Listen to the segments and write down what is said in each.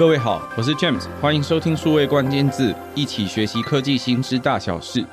各位好，我是 James，欢迎收听数位关键字，一起学习科技新知大小事。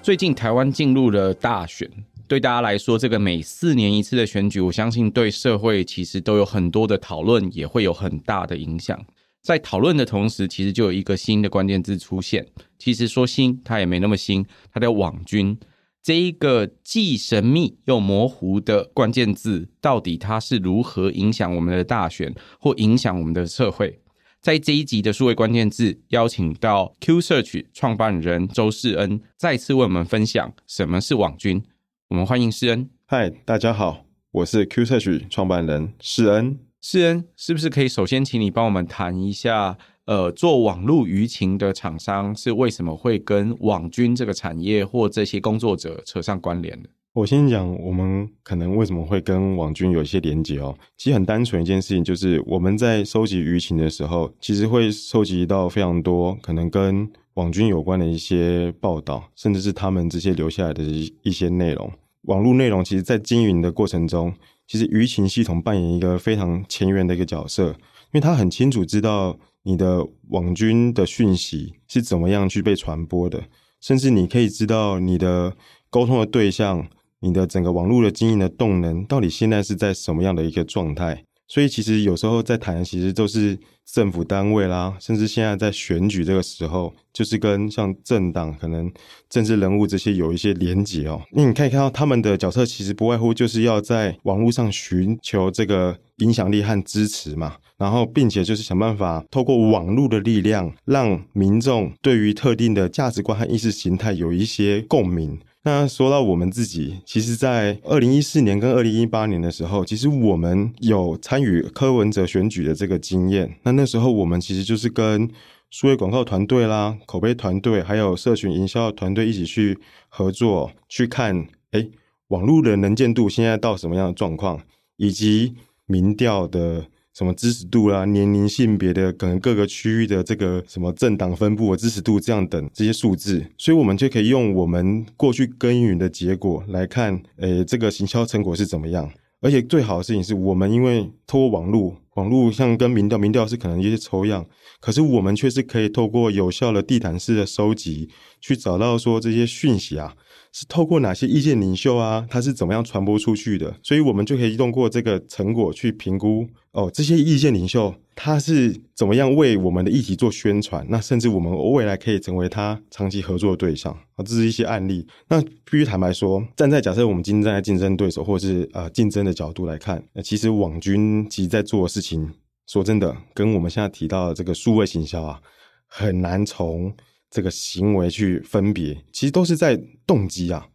最近台湾进入了大选，对大家来说，这个每四年一次的选举，我相信对社会其实都有很多的讨论，也会有很大的影响。在讨论的同时，其实就有一个新的关键字出现。其实说新，它也没那么新，它叫网军。这一个既神秘又模糊的关键字，到底它是如何影响我们的大选，或影响我们的社会？在这一集的数位关键字，邀请到 Q Search 创办人周世恩，再次为我们分享什么是网军。我们欢迎世恩。嗨，大家好，我是 Q Search 创办人世恩。世恩，是不是可以首先请你帮我们谈一下？呃，做网络舆情的厂商是为什么会跟网军这个产业或这些工作者扯上关联的？我先讲，我们可能为什么会跟网军有一些连结哦。其实很单纯一件事情，就是我们在收集舆情的时候，其实会收集到非常多可能跟网军有关的一些报道，甚至是他们这些留下来的一些内容。网络内容其实，在经营的过程中，其实舆情系统扮演一个非常前沿的一个角色，因为他很清楚知道。你的网军的讯息是怎么样去被传播的？甚至你可以知道你的沟通的对象，你的整个网络的经营的动能到底现在是在什么样的一个状态？所以其实有时候在谈，其实都是政府单位啦，甚至现在在选举这个时候，就是跟像政党、可能政治人物这些有一些连结哦。那你可以看到他们的角色，其实不外乎就是要在网络上寻求这个影响力和支持嘛，然后并且就是想办法透过网络的力量，让民众对于特定的价值观和意识形态有一些共鸣。那说到我们自己，其实，在二零一四年跟二零一八年的时候，其实我们有参与柯文哲选举的这个经验。那那时候我们其实就是跟数位广告团队啦、口碑团队，还有社群营销团队一起去合作，去看，哎，网络的能见度现在到什么样的状况，以及民调的。什么支持度啦、啊、年龄、性别的可能各个区域的这个什么政党分布的支持度，这样等这些数字，所以我们就可以用我们过去耕耘的结果来看，诶，这个行销成果是怎么样。而且最好的事情是我们因为透过网络，网络像跟民调，民调是可能一些抽样，可是我们却是可以透过有效的地毯式的收集，去找到说这些讯息啊。是透过哪些意见领袖啊？他是怎么样传播出去的？所以我们就可以通过这个成果去评估哦，这些意见领袖他是怎么样为我们的议题做宣传？那甚至我们未来可以成为他长期合作的对象啊，这是一些案例。那必须坦白说，站在假设我们今天站在竞争对手或者是呃竞争的角度来看，那其实网军其实在做的事情，说真的，跟我们现在提到的这个数位行销啊，很难从。这个行为去分别，其实都是在动机啊。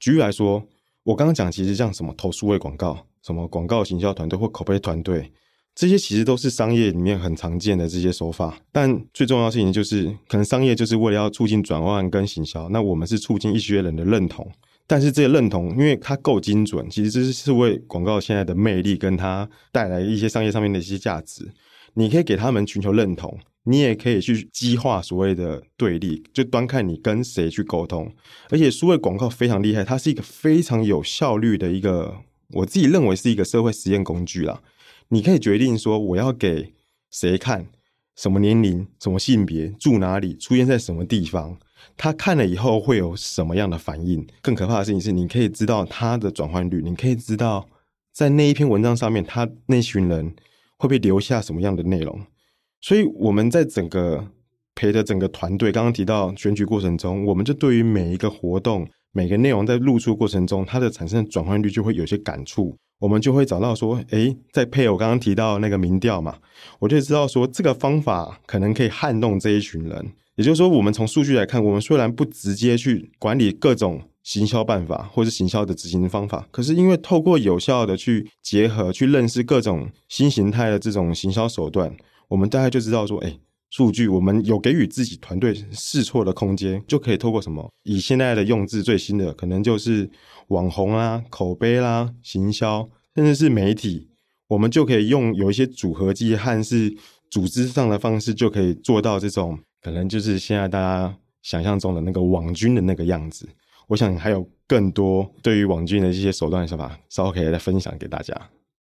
举例来说，我刚刚讲，其实像什么投数位广告、什么广告行销团队或口碑团队，这些其实都是商业里面很常见的这些手法。但最重要的事情就是，可能商业就是为了要促进转换跟行销，那我们是促进一些人的认同。但是这些认同，因为它够精准，其实这是数位广告现在的魅力，跟它带来一些商业上面的一些价值。你可以给他们寻求认同。你也可以去激化所谓的对立，就端看你跟谁去沟通。而且数位广告非常厉害，它是一个非常有效率的一个，我自己认为是一个社会实验工具啦。你可以决定说我要给谁看，什么年龄、什么性别、住哪里、出现在什么地方，他看了以后会有什么样的反应。更可怕的事情是，你可以知道他的转换率，你可以知道在那一篇文章上面，他那群人会不会留下什么样的内容。所以我们在整个陪的整个团队，刚刚提到选举过程中，我们就对于每一个活动、每个内容在露出过程中，它的产生转换率就会有些感触。我们就会找到说，诶，在配我刚刚提到那个民调嘛，我就知道说这个方法可能可以撼动这一群人。也就是说，我们从数据来看，我们虽然不直接去管理各种行销办法或是行销的执行方法，可是因为透过有效的去结合、去认识各种新形态的这种行销手段。我们大概就知道说，哎，数据我们有给予自己团队试错的空间，就可以透过什么？以现在的用字最新的，可能就是网红啦、口碑啦、行销，甚至是媒体，我们就可以用有一些组合技和是组织上的方式，就可以做到这种可能就是现在大家想象中的那个网军的那个样子。我想还有更多对于网军的一些手段的想法，稍后可以再分享给大家。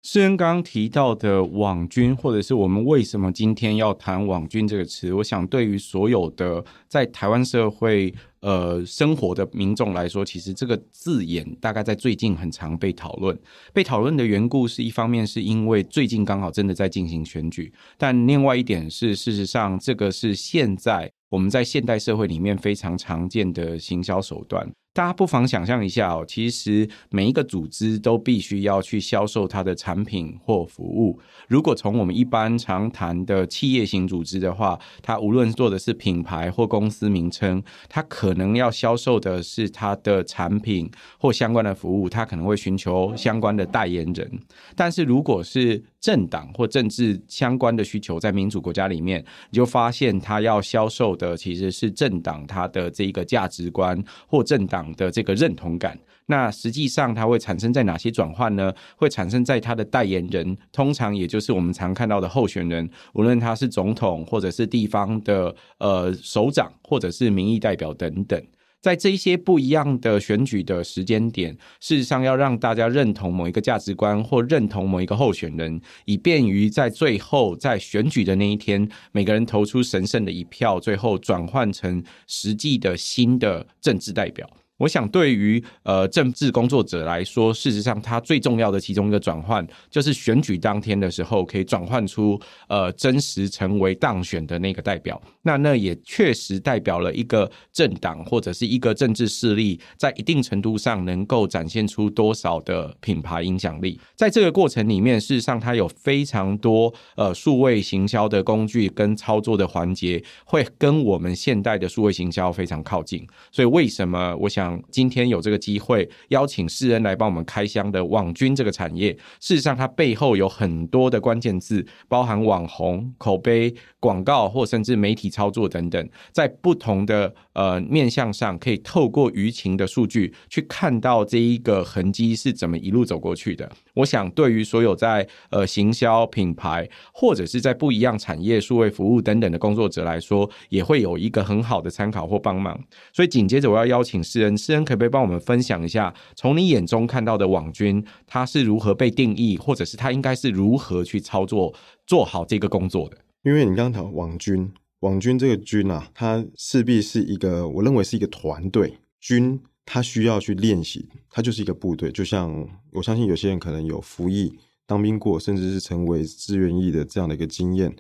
世恩刚刚提到的网军，或者是我们为什么今天要谈网军这个词，我想对于所有的在台湾社会呃生活的民众来说，其实这个字眼大概在最近很常被讨论。被讨论的缘故是一方面是因为最近刚好真的在进行选举，但另外一点是事实上这个是现在我们在现代社会里面非常常见的行销手段。大家不妨想象一下哦，其实每一个组织都必须要去销售它的产品或服务。如果从我们一般常谈的企业型组织的话，它无论做的是品牌或公司名称，它可能要销售的是它的产品或相关的服务，它可能会寻求相关的代言人。但是如果是政党或政治相关的需求，在民主国家里面，你就发现他要销售的其实是政党他的这一个价值观或政党的这个认同感。那实际上它会产生在哪些转换呢？会产生在它的代言人，通常也就是我们常看到的候选人，无论他是总统或者是地方的呃首长，或者是民意代表等等。在这一些不一样的选举的时间点，事实上要让大家认同某一个价值观或认同某一个候选人，以便于在最后在选举的那一天，每个人投出神圣的一票，最后转换成实际的新的政治代表。我想，对于呃政治工作者来说，事实上，他最重要的其中一个转换，就是选举当天的时候，可以转换出呃真实成为当选的那个代表。那那也确实代表了一个政党或者是一个政治势力，在一定程度上能够展现出多少的品牌影响力。在这个过程里面，事实上，它有非常多呃数位行销的工具跟操作的环节，会跟我们现代的数位行销非常靠近。所以，为什么我想？今天有这个机会邀请世恩来帮我们开箱的网军这个产业，事实上它背后有很多的关键字，包含网红、口碑、广告或甚至媒体操作等等，在不同的呃面向上，可以透过舆情的数据去看到这一个痕迹是怎么一路走过去的。我想，对于所有在呃行销品牌或者是在不一样产业、数位服务等等的工作者来说，也会有一个很好的参考或帮忙。所以紧接着我要邀请诗恩。诗恩可不可以帮我们分享一下，从你眼中看到的网军，他是如何被定义，或者是他应该是如何去操作，做好这个工作的？因为你刚刚讲网军，网军这个军啊，它势必是一个，我认为是一个团队。军它需要去练习，它就是一个部队。就像我相信有些人可能有服役、当兵过，甚至是成为志愿役的这样的一个经验，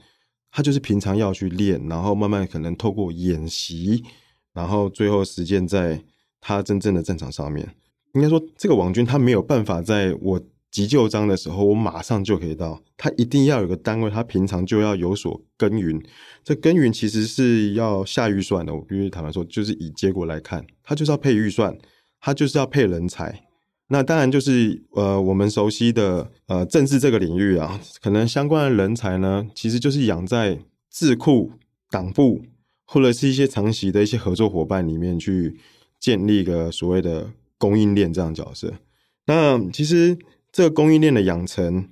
他就是平常要去练，然后慢慢可能透过演习，然后最后实践在。他真正的战场上面，应该说这个网军他没有办法在我急就章的时候，我马上就可以到。他一定要有个单位，他平常就要有所耕耘。这耕耘其实是要下预算的。我必须坦白说，就是以结果来看，他就是要配预算，他就是要配人才。那当然就是呃，我们熟悉的呃政治这个领域啊，可能相关的人才呢，其实就是养在智库、党部或者是一些长期的一些合作伙伴里面去。建立一个所谓的供应链这样角色，那其实这个供应链的养成，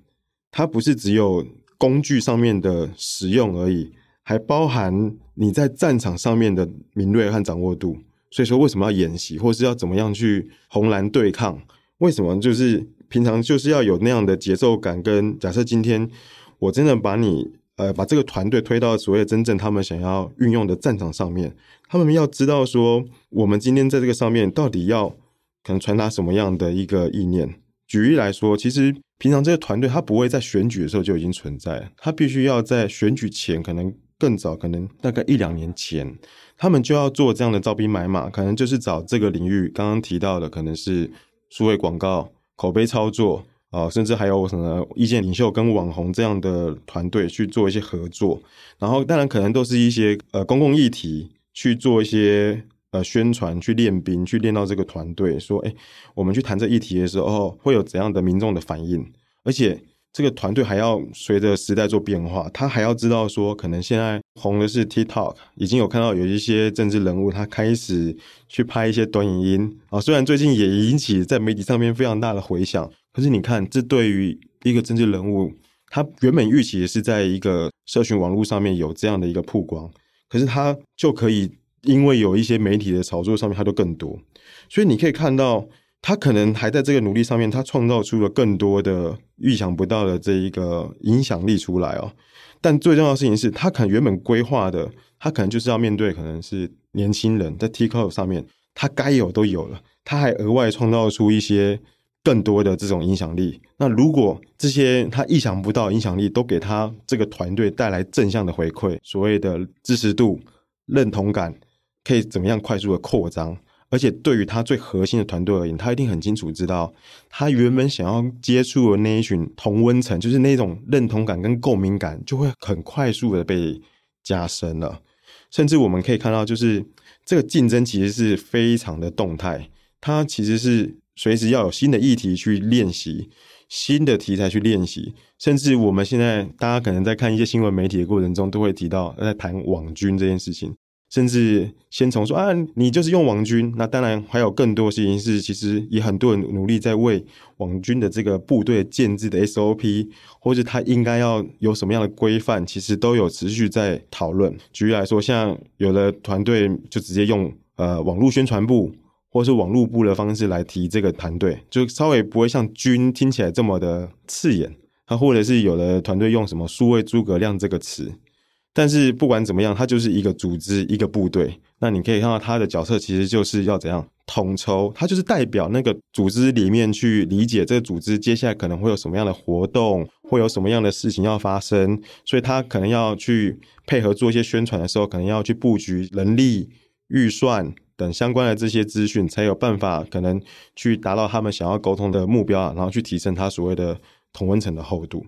它不是只有工具上面的使用而已，还包含你在战场上面的敏锐和掌握度。所以说，为什么要演习，或是要怎么样去红蓝对抗？为什么就是平常就是要有那样的节奏感？跟假设今天我真的把你。呃，把这个团队推到所谓真正他们想要运用的战场上面，他们要知道说，我们今天在这个上面到底要可能传达什么样的一个意念。举例来说，其实平常这个团队他不会在选举的时候就已经存在，他必须要在选举前，可能更早，可能大概一两年前，他们就要做这样的招兵买马，可能就是找这个领域刚刚提到的，可能是数位广告、口碑操作。啊，甚至还有什么意见领袖跟网红这样的团队去做一些合作，然后当然可能都是一些呃公共议题去做一些呃宣传，去练兵，去练到这个团队说，哎，我们去谈这议题的时候会有怎样的民众的反应，而且这个团队还要随着时代做变化，他还要知道说，可能现在红的是 TikTok，已经有看到有一些政治人物他开始去拍一些短影音啊，虽然最近也引起在媒体上面非常大的回响。可是你看，这对于一个政治人物，他原本预期也是在一个社群网络上面有这样的一个曝光，可是他就可以因为有一些媒体的炒作上面，他就更多。所以你可以看到，他可能还在这个努力上面，他创造出了更多的预想不到的这一个影响力出来哦。但最重要的事情是，他可能原本规划的，他可能就是要面对可能是年轻人在 TikTok 上面，他该有都有了，他还额外创造出一些更多的这种影响力。那如果这些他意想不到影响力都给他这个团队带来正向的回馈，所谓的支持度、认同感，可以怎么样快速的扩张？而且对于他最核心的团队而言，他一定很清楚知道，他原本想要接触的那一群同温层，就是那种认同感跟共鸣感，就会很快速的被加深了。甚至我们可以看到，就是这个竞争其实是非常的动态，它其实是随时要有新的议题去练习，新的题材去练习。甚至我们现在大家可能在看一些新闻媒体的过程中，都会提到在谈网军这件事情。甚至先从说啊，你就是用网军，那当然还有更多事情是，其实也很多人努力在为网军的这个部队建制的 SOP，或者他应该要有什么样的规范，其实都有持续在讨论。举例来说，像有的团队就直接用呃网络宣传部或是网络部的方式来提这个团队，就稍微不会像军听起来这么的刺眼。他或者是有的团队用什么数位诸葛亮这个词。但是不管怎么样，它就是一个组织，一个部队。那你可以看到它的角色其实就是要怎样统筹，它就是代表那个组织里面去理解这个组织接下来可能会有什么样的活动，会有什么样的事情要发生。所以他可能要去配合做一些宣传的时候，可能要去布局人力、预算等相关的这些资讯，才有办法可能去达到他们想要沟通的目标，然后去提升他所谓的同温层的厚度。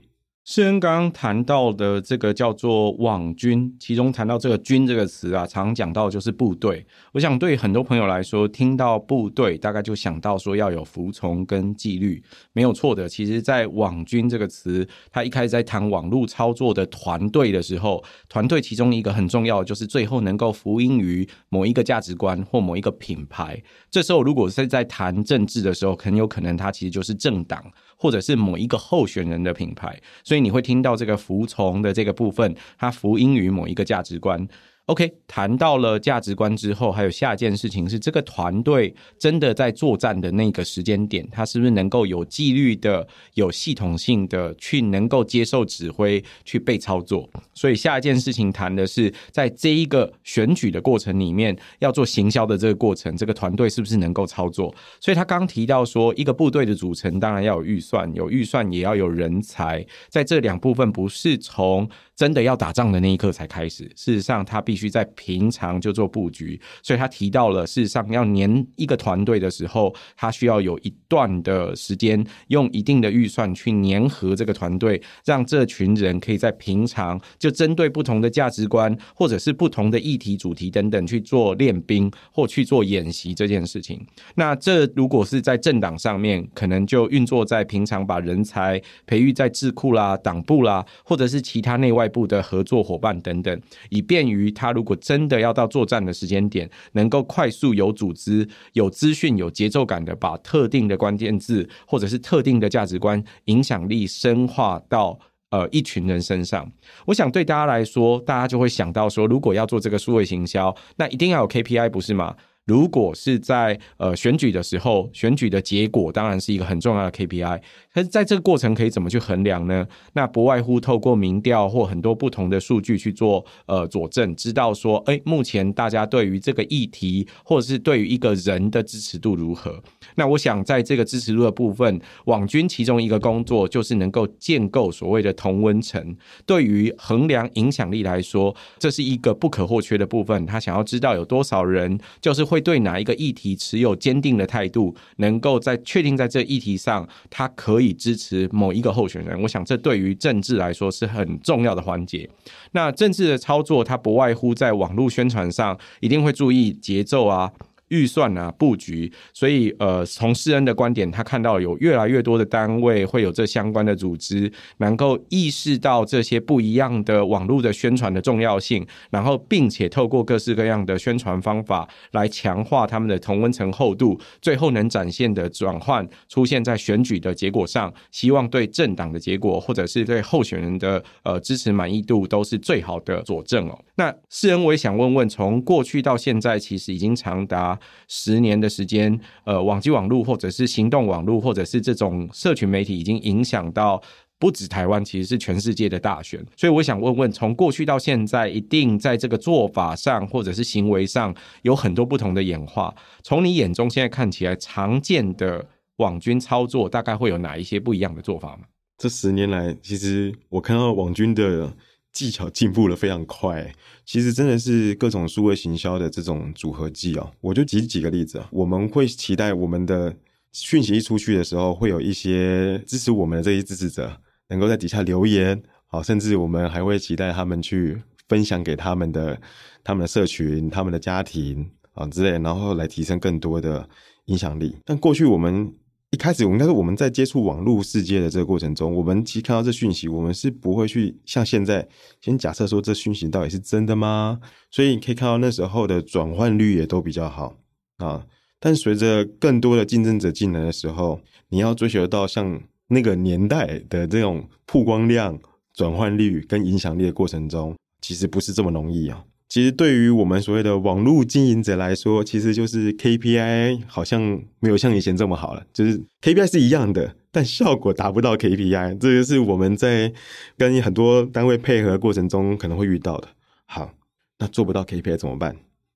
世恩刚刚谈到的这个叫做网军，其中谈到这个“军”这个词啊，常讲到就是部队。我想对很多朋友来说，听到部队，大概就想到说要有服从跟纪律，没有错的。其实，在“网军”这个词，他一开始在谈网络操作的团队的时候，团队其中一个很重要就是最后能够服膺于某一个价值观或某一个品牌。这时候，如果是在谈政治的时候，很有可能它其实就是政党。或者是某一个候选人的品牌，所以你会听到这个服从的这个部分，它服膺于某一个价值观。OK，谈到了价值观之后，还有下一件事情是，这个团队真的在作战的那个时间点，他是不是能够有纪律的、有系统性的去能够接受指挥、去被操作？所以下一件事情谈的是，在这一个选举的过程里面，要做行销的这个过程，这个团队是不是能够操作？所以他刚提到说，一个部队的组成当然要有预算，有预算也要有人才，在这两部分不是从真的要打仗的那一刻才开始，事实上他必须在平常就做布局，所以他提到了，事实上要粘一个团队的时候，他需要有一段的时间，用一定的预算去粘合这个团队，让这群人可以在平常就针对不同的价值观或者是不同的议题主题等等去做练兵或去做演习这件事情。那这如果是在政党上面，可能就运作在平常把人才培育在智库啦、党部啦，或者是其他内外。部的合作伙伴等等，以便于他如果真的要到作战的时间点，能够快速有组织、有资讯、有节奏感的把特定的关键字或者是特定的价值观影响力深化到呃一群人身上。我想对大家来说，大家就会想到说，如果要做这个数位行销，那一定要有 KPI，不是吗？如果是在呃选举的时候，选举的结果当然是一个很重要的 KPI。可是在这个过程可以怎么去衡量呢？那不外乎透过民调或很多不同的数据去做呃佐证，知道说，哎，目前大家对于这个议题或者是对于一个人的支持度如何？那我想在这个支持度的部分，网军其中一个工作就是能够建构所谓的同温层。对于衡量影响力来说，这是一个不可或缺的部分。他想要知道有多少人就是会。会对哪一个议题持有坚定的态度，能够在确定在这议题上，他可以支持某一个候选人。我想，这对于政治来说是很重要的环节。那政治的操作，它不外乎在网络宣传上，一定会注意节奏啊。预算啊，布局，所以呃，从世恩的观点，他看到有越来越多的单位会有这相关的组织，能够意识到这些不一样的网络的宣传的重要性，然后并且透过各式各样的宣传方法来强化他们的同温层厚度，最后能展现的转换出现在选举的结果上，希望对政党的结果或者是对候选人的呃支持满意度都是最好的佐证哦。那世恩我也想问问，从过去到现在，其实已经长达。十年的时间，呃，网际网络或者是行动网络或者是这种社群媒体已经影响到。不止台湾，其实是全世界的大选，所以我想问问，从过去到现在，一定在这个做法上或者是行为上有很多不同的演化。从你眼中现在看起来，常见的网军操作大概会有哪一些不一样的做法吗？这十年来，其实我看到网军的技巧进步了非常快。其实真的是各种数位行销的这种组合技哦，我就举几个例子，我们会期待我们的讯息一出去的时候，会有一些支持我们的这些支持者。能够在底下留言，好，甚至我们还会期待他们去分享给他们的、他们的社群、他们的家庭啊之类，然后来提升更多的影响力。但过去我们一开始，我应该说我们在接触网络世界的这个过程中，我们其实看到这讯息，我们是不会去像现在先假设说这讯息到底是真的吗？所以你可以看到那时候的转换率也都比较好啊。但随着更多的竞争者进来的时候，你要追求到像。那个年代的这种曝光量、转换率跟影响力的过程中，其实不是这么容易啊。其实对于我们所谓的网络经营者来说，其实就是 KPI 好像没有像以前这么好了。就是 KPI 是一样的，但效果达不到 KPI，这就是我们在跟很多单位配合过程中可能会遇到的。好，那做不到 KPI 怎么办？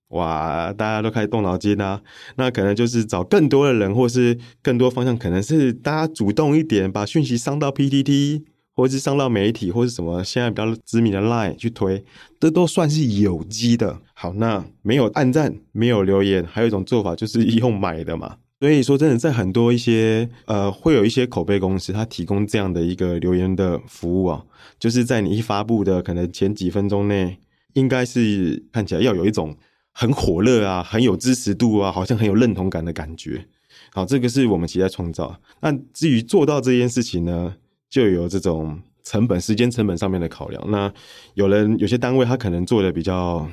哇，大家都开始动脑筋啊！那可能就是找更多的人，或是更多方向，可能是大家主动一点，把讯息上到 PTT，或是上到媒体，或是什么现在比较知名的 Line 去推，这都算是有机的。好，那没有按赞，没有留言，还有一种做法就是用买的嘛。所以说，真的在很多一些呃，会有一些口碑公司，它提供这样的一个留言的服务啊，就是在你一发布的可能前几分钟内，应该是看起来要有一种。很火热啊，很有支持度啊，好像很有认同感的感觉。好，这个是我们期待创造。那至于做到这件事情呢，就有这种成本、时间成本上面的考量。那有人有些单位他可能做的比较，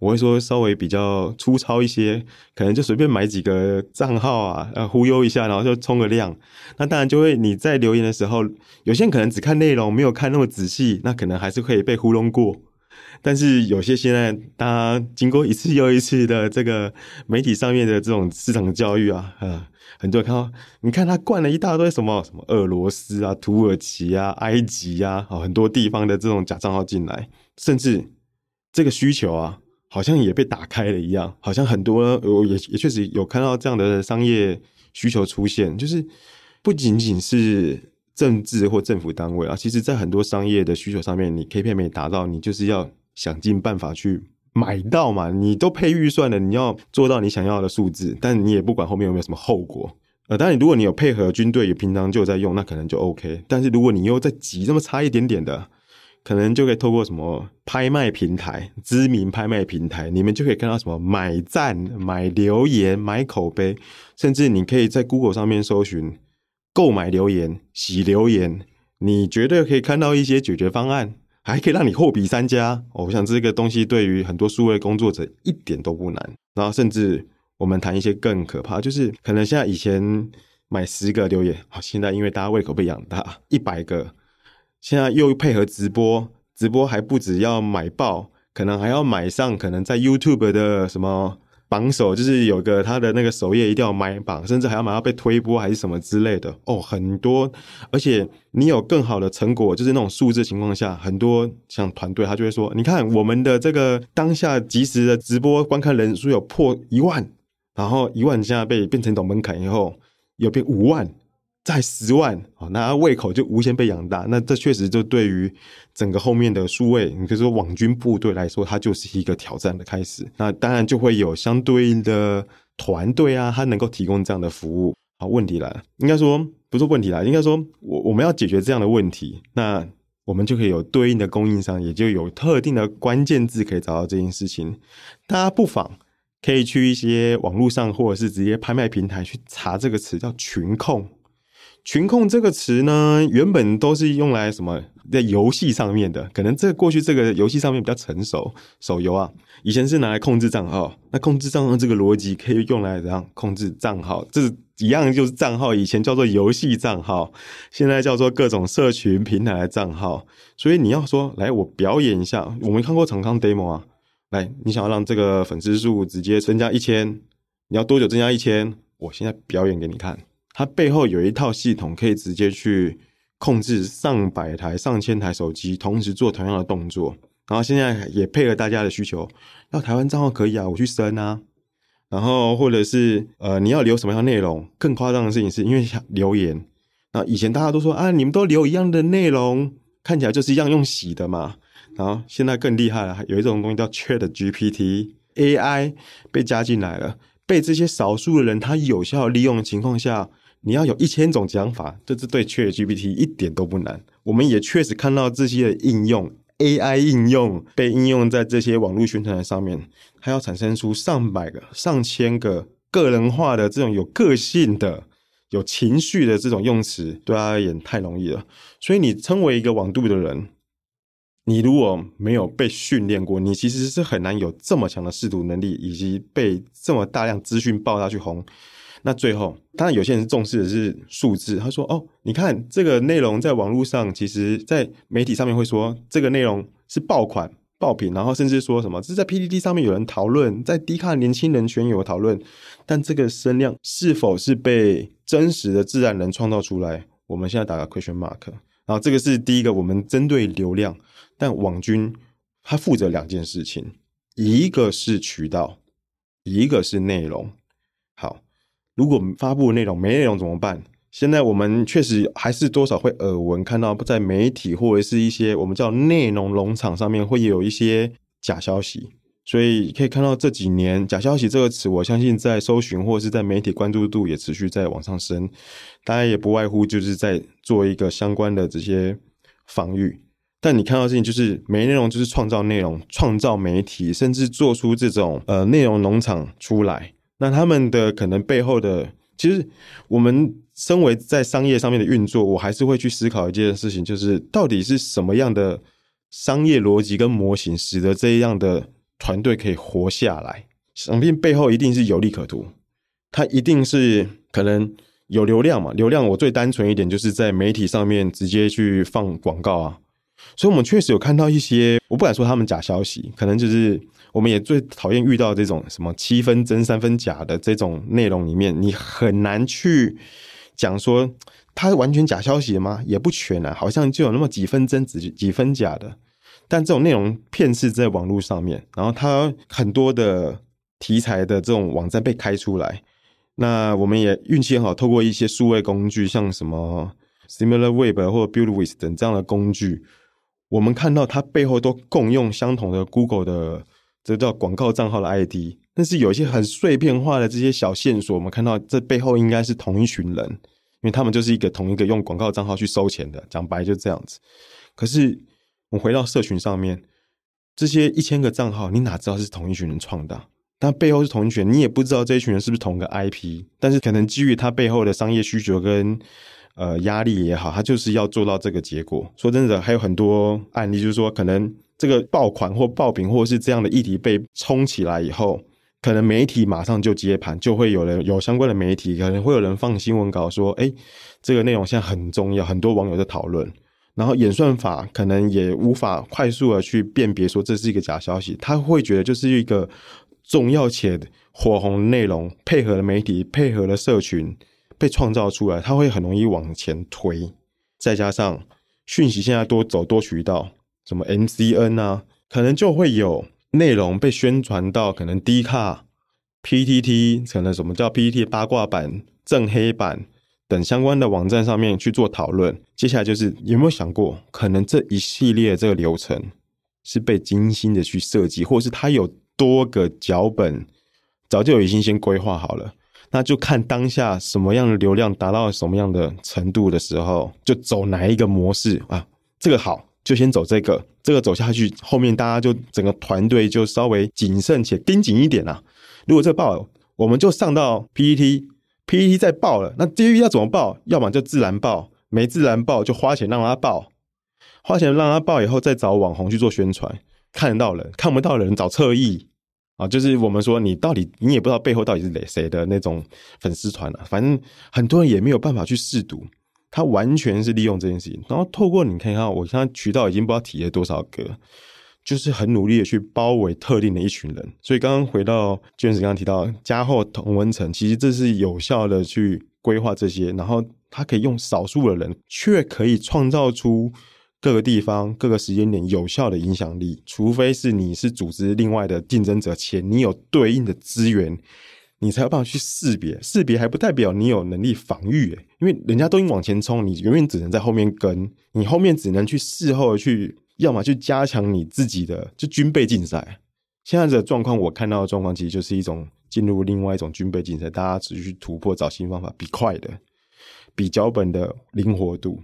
我会说稍微比较粗糙一些，可能就随便买几个账号啊，呃，忽悠一下，然后就充个量。那当然就会你在留言的时候，有些人可能只看内容，没有看那么仔细，那可能还是可以被糊弄过。但是有些现在，大家经过一次又一次的这个媒体上面的这种市场教育啊，呃，很多人看到，你看他灌了一大堆什么什么俄罗斯啊、土耳其啊、埃及啊，很多地方的这种假账号进来，甚至这个需求啊，好像也被打开了一样，好像很多也也确实有看到这样的商业需求出现，就是不仅仅是政治或政府单位啊，其实在很多商业的需求上面，你 KPI 没达到，你就是要。想尽办法去买到嘛，你都配预算了，你要做到你想要的数字，但你也不管后面有没有什么后果。呃，当然，如果你有配合军队，也平常就在用，那可能就 OK。但是如果你又在急这么差一点点的，可能就可以透过什么拍卖平台、知名拍卖平台，你们就可以看到什么买赞、买留言、买口碑，甚至你可以在 Google 上面搜寻购买留言、洗留言，你绝对可以看到一些解决方案。还可以让你货比三家，我想这个东西对于很多数位工作者一点都不难。然后甚至我们谈一些更可怕，就是可能现在以前买十个留言，好，现在因为大家胃口被养大，一百个，现在又配合直播，直播还不止要买爆，可能还要买上，可能在 YouTube 的什么。榜首就是有个他的那个首页一定要买榜，甚至还要买到被推播还是什么之类的哦，很多。而且你有更好的成果，就是那种数字情况下，很多像团队他就会说：“你看我们的这个当下即时的直播观看人数有破一万，然后一万现在被变成一种门槛以后，有变五万。”在十万啊，那胃口就无限被养大。那这确实就对于整个后面的数位，你可以说网军部队来说，它就是一个挑战的开始。那当然就会有相对应的团队啊，它能够提供这样的服务。好，问题来了，应该说不是问题来，应该说我我们要解决这样的问题，那我们就可以有对应的供应商，也就有特定的关键字可以找到这件事情。大家不妨可以去一些网络上，或者是直接拍卖平台去查这个词，叫群控。群控这个词呢，原本都是用来什么在游戏上面的，可能这过去这个游戏上面比较成熟，手游啊，以前是拿来控制账号。那控制账号这个逻辑可以用来怎样控制账号？这一样，就是账号以前叫做游戏账号，现在叫做各种社群平台的账号。所以你要说来，我表演一下，我没看过厂康 demo 啊，来，你想要让这个粉丝数直接增加一千，你要多久增加一千？我现在表演给你看。它背后有一套系统，可以直接去控制上百台、上千台手机同时做同样的动作。然后现在也配合大家的需求，要台湾账号可以啊，我去升啊。然后或者是呃，你要留什么样内容？更夸张的事情是因为留言，那以前大家都说啊，你们都留一样的内容，看起来就是一样用洗的嘛。然后现在更厉害了，有一种东西叫 Chat GPT AI 被加进来了，被这些少数的人他有效利用的情况下，你要有一千种讲法，这是对 Chat GPT 一点都不难。我们也确实看到这些的应用。AI 应用被应用在这些网络宣传上面，它要产生出上百个、上千个个人化的这种有个性的、有情绪的这种用词，对他而言太容易了。所以，你称为一个网度的人，你如果没有被训练过，你其实是很难有这么强的识读能力，以及被这么大量资讯爆炸去轰。那最后，当然有些人重视的是数字。他说：“哦，你看这个内容在网络上，其实，在媒体上面会说这个内容是爆款、爆品，然后甚至说什么这是在 PTT 上面有人讨论，在 D 卡年轻人圈有讨论。但这个声量是否是被真实的自然人创造出来？我们现在打个 question mark。然后这个是第一个，我们针对流量，但网军他负责两件事情，一个是渠道，一个是内容。好。”如果发布内容没内容怎么办？现在我们确实还是多少会耳闻看到，在媒体或者是一些我们叫内容农场上面会有一些假消息，所以可以看到这几年“假消息”这个词，我相信在搜寻或者是在媒体关注度也持续在往上升。大家也不外乎就是在做一个相关的这些防御。但你看到的事情就是没内容，就是创造内容，创造媒体，甚至做出这种呃内容农场出来。那他们的可能背后的，其实我们身为在商业上面的运作，我还是会去思考一件事情，就是到底是什么样的商业逻辑跟模型，使得这样的团队可以活下来？想必背后一定是有利可图，它一定是可能有流量嘛？流量我最单纯一点，就是在媒体上面直接去放广告啊。所以，我们确实有看到一些，我不敢说他们假消息，可能就是。我们也最讨厌遇到这种什么七分真三分假的这种内容里面，你很难去讲说它完全假消息吗？也不全啊，好像就有那么几分真几几分假的。但这种内容骗是在网络上面，然后它很多的题材的这种网站被开出来，那我们也运气很好，透过一些数位工具，像什么 SimilarWeb 或 BuildWith 等这样的工具，我们看到它背后都共用相同的 Google 的。这叫广告账号的 ID，但是有一些很碎片化的这些小线索，我们看到这背后应该是同一群人，因为他们就是一个同一个用广告账号去收钱的，讲白就这样子。可是我们回到社群上面，这些一千个账号，你哪知道是同一群人创的？但背后是同一群人，你也不知道这一群人是不是同个 IP，但是可能基于他背后的商业需求跟呃压力也好，他就是要做到这个结果。说真的，还有很多案例，就是说可能。这个爆款或爆品，或是这样的议题被冲起来以后，可能媒体马上就接盘，就会有人有相关的媒体，可能会有人放新闻稿说：“哎，这个内容现在很重要，很多网友在讨论。”然后演算法可能也无法快速的去辨别说这是一个假消息，他会觉得就是一个重要且火红的内容，配合了媒体，配合了社群被创造出来，他会很容易往前推。再加上讯息现在多走多渠道。什么 MCN 啊，可能就会有内容被宣传到可能 D 卡、PTT，可能什么叫 PTT 八卦版、正黑版等相关的网站上面去做讨论。接下来就是有没有想过，可能这一系列这个流程是被精心的去设计，或者是它有多个脚本，早就已经先规划好了。那就看当下什么样的流量达到什么样的程度的时候，就走哪一个模式啊，这个好。就先走这个，这个走下去，后面大家就整个团队就稍微谨慎且盯紧一点啦。如果这爆，我们就上到 PPT，PPT 再爆了，那至于要怎么爆？要么就自然爆，没自然爆就花钱让他爆，花钱让他爆以后再找网红去做宣传，看得到人，看不到人找侧翼啊，就是我们说你到底你也不知道背后到底是谁谁的那种粉丝团了，反正很多人也没有办法去试读。他完全是利用这件事情，然后透过你看一看，我现在渠道已经不知道提了多少个，就是很努力的去包围特定的一群人。所以刚刚回到卷子刚刚提到加厚同温层，其实这是有效的去规划这些，然后他可以用少数的人，却可以创造出各个地方、各个时间点有效的影响力。除非是你是组织另外的竞争者，且你有对应的资源。你才有办法去识别，识别还不代表你有能力防御，因为人家都已经往前冲，你永远只能在后面跟，你后面只能去事后去，要么去加强你自己的，就军备竞赛。现在的状况，我看到的状况其实就是一种进入另外一种军备竞赛，大家只去突破，找新方法，比快的，比脚本的灵活度。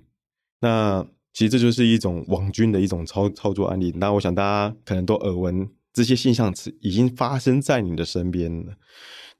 那其实这就是一种网军的一种操操作案例。那我想大家可能都耳闻这些现象，已经发生在你的身边了。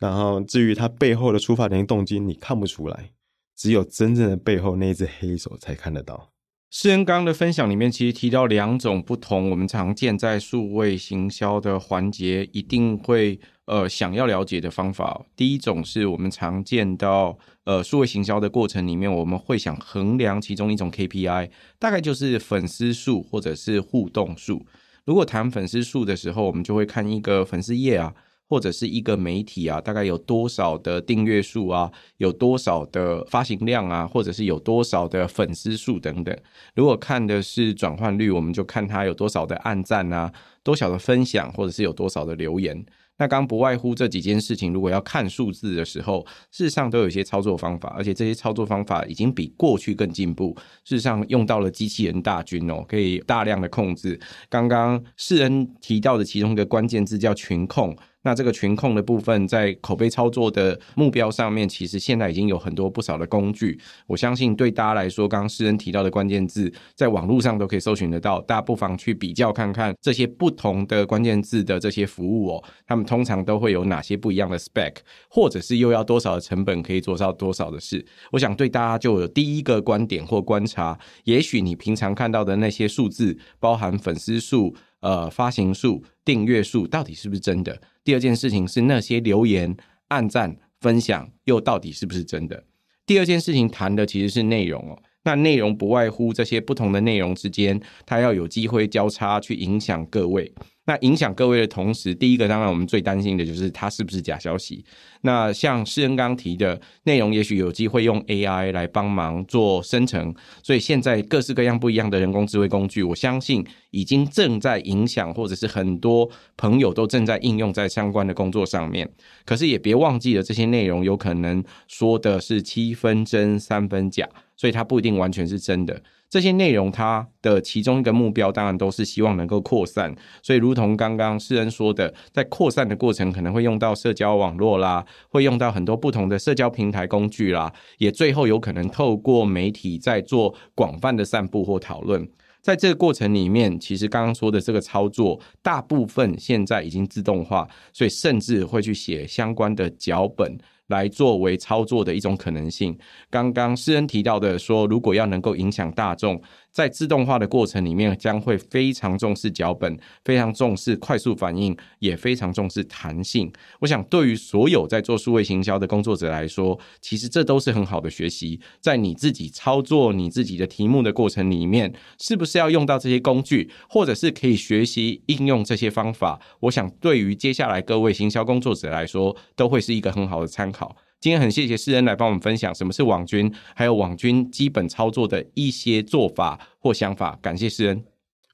然后，至于他背后的出发点、动机，你看不出来，只有真正的背后那只黑手才看得到。施恩刚的分享里面，其实提到两种不同，我们常见在数位行销的环节，一定会呃想要了解的方法。第一种是我们常见到呃数位行销的过程里面，我们会想衡量其中一种 KPI，大概就是粉丝数或者是互动数。如果谈粉丝数的时候，我们就会看一个粉丝页啊。或者是一个媒体啊，大概有多少的订阅数啊，有多少的发行量啊，或者是有多少的粉丝数等等。如果看的是转换率，我们就看它有多少的按赞啊，多少的分享，或者是有多少的留言。那刚不外乎这几件事情，如果要看数字的时候，事实上都有一些操作方法，而且这些操作方法已经比过去更进步。事实上用到了机器人大军哦，可以大量的控制。刚刚世恩提到的其中一个关键字叫群控。那这个群控的部分，在口碑操作的目标上面，其实现在已经有很多不少的工具。我相信对大家来说，刚刚诗恩提到的关键字，在网络上都可以搜寻得到。大家不妨去比较看看这些不同的关键字的这些服务哦，他们通常都会有哪些不一样的 spec，或者是又要多少的成本可以做到多少的事。我想对大家就有第一个观点或观察。也许你平常看到的那些数字，包含粉丝数、呃发行数、订阅数，到底是不是真的？第二件事情是那些留言、按赞、分享，又到底是不是真的？第二件事情谈的其实是内容哦。那内容不外乎这些不同的内容之间，它要有机会交叉去影响各位。那影响各位的同时，第一个当然我们最担心的就是它是不是假消息。那像施恩刚提的内容，也许有机会用 AI 来帮忙做生成，所以现在各式各样不一样的人工智慧工具，我相信已经正在影响，或者是很多朋友都正在应用在相关的工作上面。可是也别忘记了，这些内容有可能说的是七分真三分假，所以它不一定完全是真的。这些内容，它的其中一个目标，当然都是希望能够扩散。所以，如同刚刚施恩说的，在扩散的过程，可能会用到社交网络啦，会用到很多不同的社交平台工具啦，也最后有可能透过媒体在做广泛的散布或讨论。在这个过程里面，其实刚刚说的这个操作，大部分现在已经自动化，所以甚至会去写相关的脚本。来作为操作的一种可能性。刚刚诗恩提到的说，如果要能够影响大众。在自动化的过程里面，将会非常重视脚本，非常重视快速反应，也非常重视弹性。我想，对于所有在做数位行销的工作者来说，其实这都是很好的学习。在你自己操作你自己的题目的过程里面，是不是要用到这些工具，或者是可以学习应用这些方法？我想，对于接下来各位行销工作者来说，都会是一个很好的参考。今天很谢谢施恩来帮我们分享什么是网军，还有网军基本操作的一些做法或想法。感谢施恩。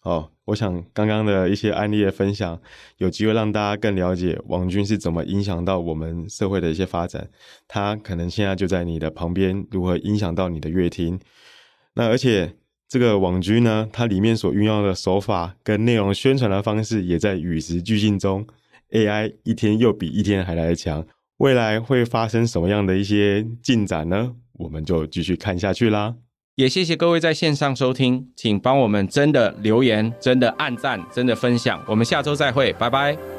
哦，我想刚刚的一些案例的分享，有机会让大家更了解网军是怎么影响到我们社会的一些发展。它可能现在就在你的旁边，如何影响到你的乐听。那而且这个网军呢，它里面所运用的手法跟内容宣传的方式，也在与时俱进中。AI 一天又比一天还来得强。未来会发生什么样的一些进展呢？我们就继续看下去啦。也谢谢各位在线上收听，请帮我们真的留言、真的按赞、真的分享。我们下周再会，拜拜。